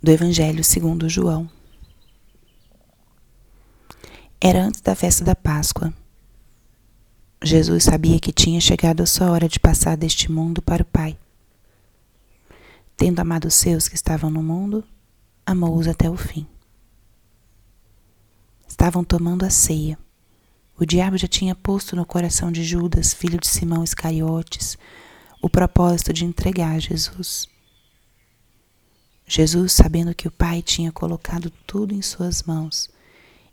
do Evangelho segundo João. Era antes da festa da Páscoa. Jesus sabia que tinha chegado a sua hora de passar deste mundo para o Pai. Tendo amado os seus que estavam no mundo, amou-os até o fim. Estavam tomando a ceia. O diabo já tinha posto no coração de Judas, filho de Simão Iscariotes, o propósito de entregar Jesus. Jesus, sabendo que o Pai tinha colocado tudo em suas mãos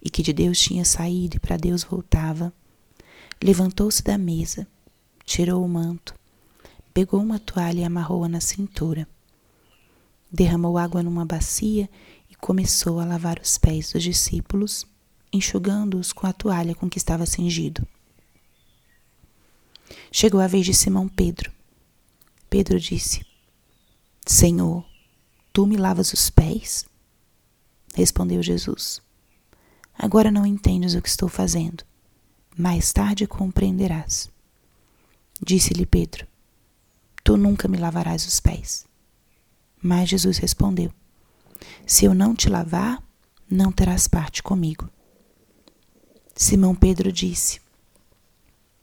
e que de Deus tinha saído e para Deus voltava, levantou-se da mesa, tirou o manto, pegou uma toalha e amarrou-a na cintura. Derramou água numa bacia e começou a lavar os pés dos discípulos, enxugando-os com a toalha com que estava cingido. Chegou a vez de Simão Pedro. Pedro disse: Senhor, Tu me lavas os pés? Respondeu Jesus: Agora não entendes o que estou fazendo. Mais tarde compreenderás. Disse-lhe Pedro: Tu nunca me lavarás os pés. Mas Jesus respondeu: Se eu não te lavar, não terás parte comigo. Simão Pedro disse: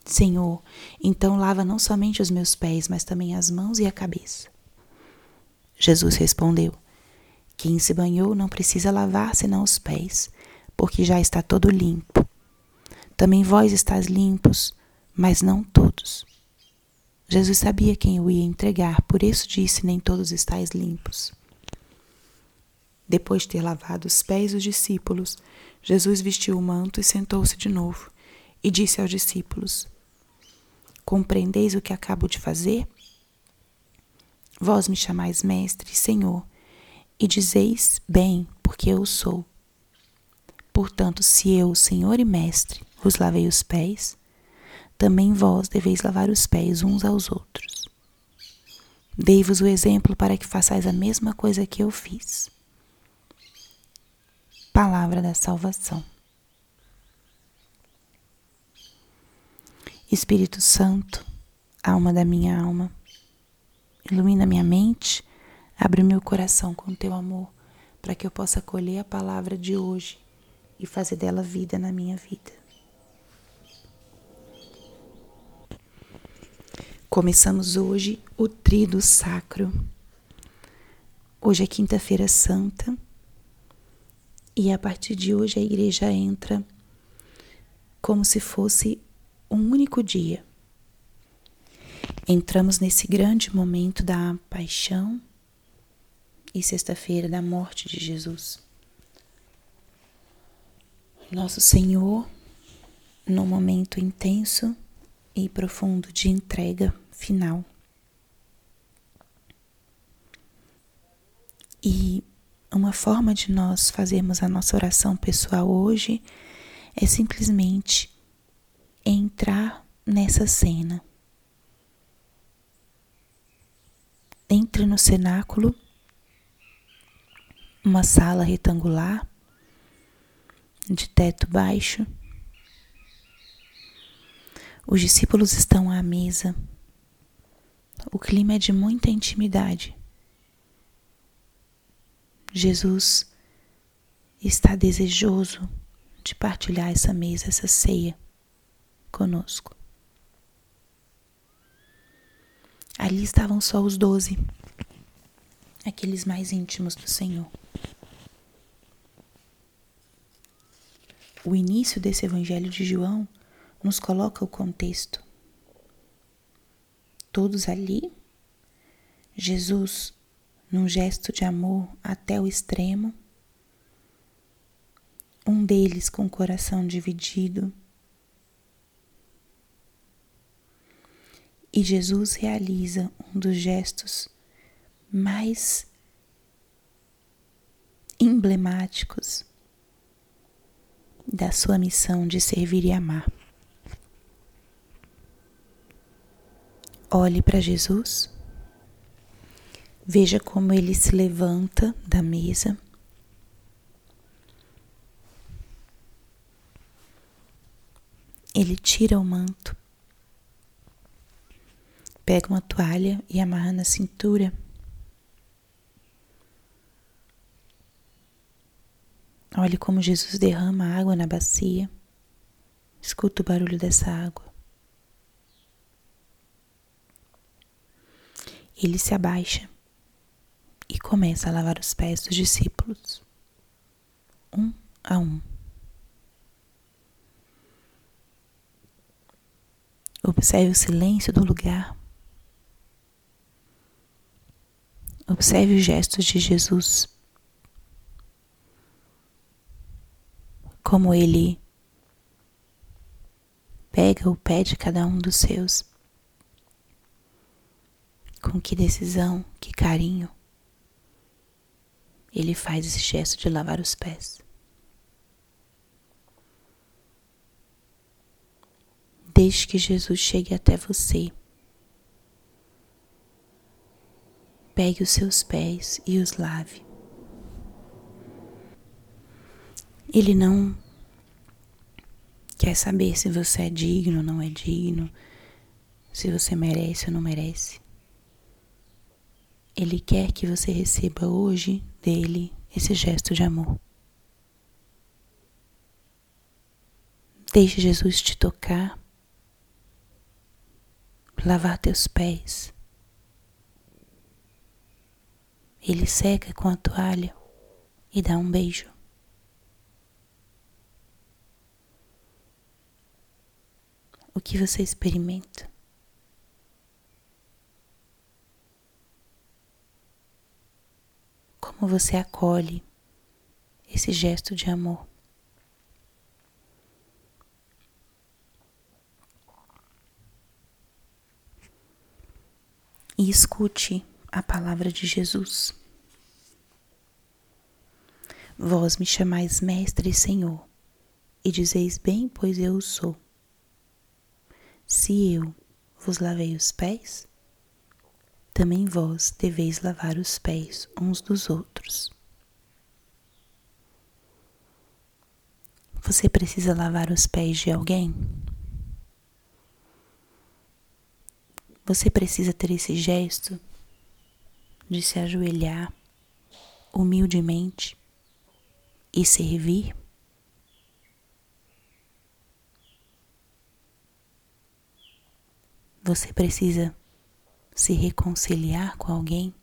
Senhor, então lava não somente os meus pés, mas também as mãos e a cabeça. Jesus respondeu: Quem se banhou não precisa lavar senão os pés, porque já está todo limpo. Também vós estáis limpos, mas não todos. Jesus sabia quem o ia entregar, por isso disse: Nem todos estáis limpos. Depois de ter lavado os pés dos discípulos, Jesus vestiu o manto e sentou-se de novo, e disse aos discípulos: Compreendeis o que acabo de fazer? Vós me chamais mestre senhor, e dizeis bem, porque eu sou. Portanto, se eu, senhor e mestre, vos lavei os pés, também vós deveis lavar os pés uns aos outros. Dei-vos o exemplo para que façais a mesma coisa que eu fiz. Palavra da salvação. Espírito Santo, alma da minha alma, Ilumina minha mente, abre meu coração com teu amor, para que eu possa acolher a palavra de hoje e fazer dela vida na minha vida. Começamos hoje o Trido Sacro. Hoje é Quinta-feira Santa e a partir de hoje a igreja entra como se fosse um único dia Entramos nesse grande momento da paixão e sexta-feira da morte de Jesus. Nosso Senhor, num momento intenso e profundo de entrega final. E uma forma de nós fazermos a nossa oração pessoal hoje é simplesmente entrar nessa cena Entre no cenáculo, uma sala retangular de teto baixo. Os discípulos estão à mesa. O clima é de muita intimidade. Jesus está desejoso de partilhar essa mesa, essa ceia conosco. Ali estavam só os doze, aqueles mais íntimos do Senhor. O início desse Evangelho de João nos coloca o contexto. Todos ali, Jesus, num gesto de amor até o extremo, um deles com o coração dividido, E Jesus realiza um dos gestos mais emblemáticos da sua missão de servir e amar. Olhe para Jesus, veja como ele se levanta da mesa. Ele tira o manto pega uma toalha e amarra na cintura. Olhe como Jesus derrama água na bacia. Escuta o barulho dessa água. Ele se abaixa e começa a lavar os pés dos discípulos, um a um. Observe o silêncio do lugar. Observe os gestos de Jesus. Como ele pega o pé de cada um dos seus. Com que decisão, que carinho ele faz esse gesto de lavar os pés. Deixe que Jesus chegue até você. Pegue os seus pés e os lave. Ele não quer saber se você é digno ou não é digno, se você merece ou não merece. Ele quer que você receba hoje dele esse gesto de amor. Deixe Jesus te tocar lavar teus pés. Ele seca com a toalha e dá um beijo. O que você experimenta? Como você acolhe esse gesto de amor? e escute a palavra de Jesus. Vós me chamais Mestre e Senhor, e dizeis bem, pois eu o sou. Se eu vos lavei os pés, também vós deveis lavar os pés uns dos outros. Você precisa lavar os pés de alguém? Você precisa ter esse gesto de se ajoelhar humildemente e servir. Você precisa se reconciliar com alguém,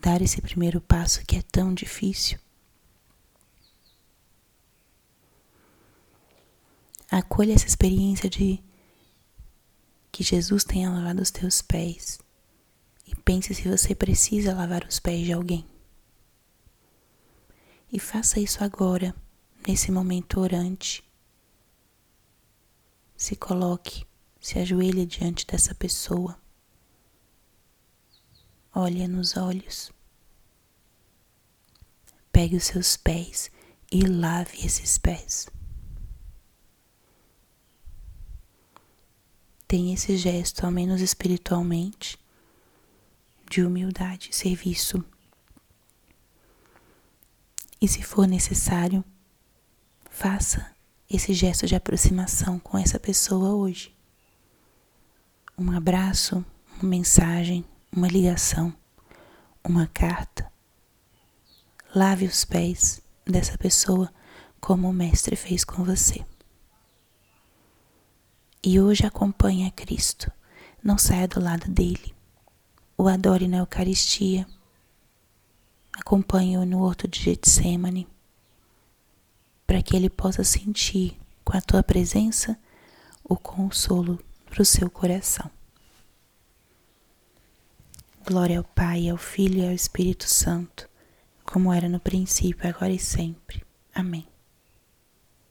dar esse primeiro passo que é tão difícil. Acolha essa experiência de que Jesus tenha lavado os teus pés e pense se você precisa lavar os pés de alguém. E faça isso agora, nesse momento orante. Se coloque, se ajoelhe diante dessa pessoa. Olhe nos olhos. Pegue os seus pés e lave esses pés. tem esse gesto, ao menos espiritualmente, de humildade, serviço. E se for necessário, faça esse gesto de aproximação com essa pessoa hoje. Um abraço, uma mensagem, uma ligação, uma carta. Lave os pés dessa pessoa como o Mestre fez com você e hoje acompanhe a Cristo. Não saia do lado dele. O adore na Eucaristia. Acompanhe-o no horto de Getsemane, para que ele possa sentir com a tua presença o consolo para o seu coração. Glória ao Pai, ao Filho e ao Espírito Santo, como era no princípio, agora e sempre. Amém.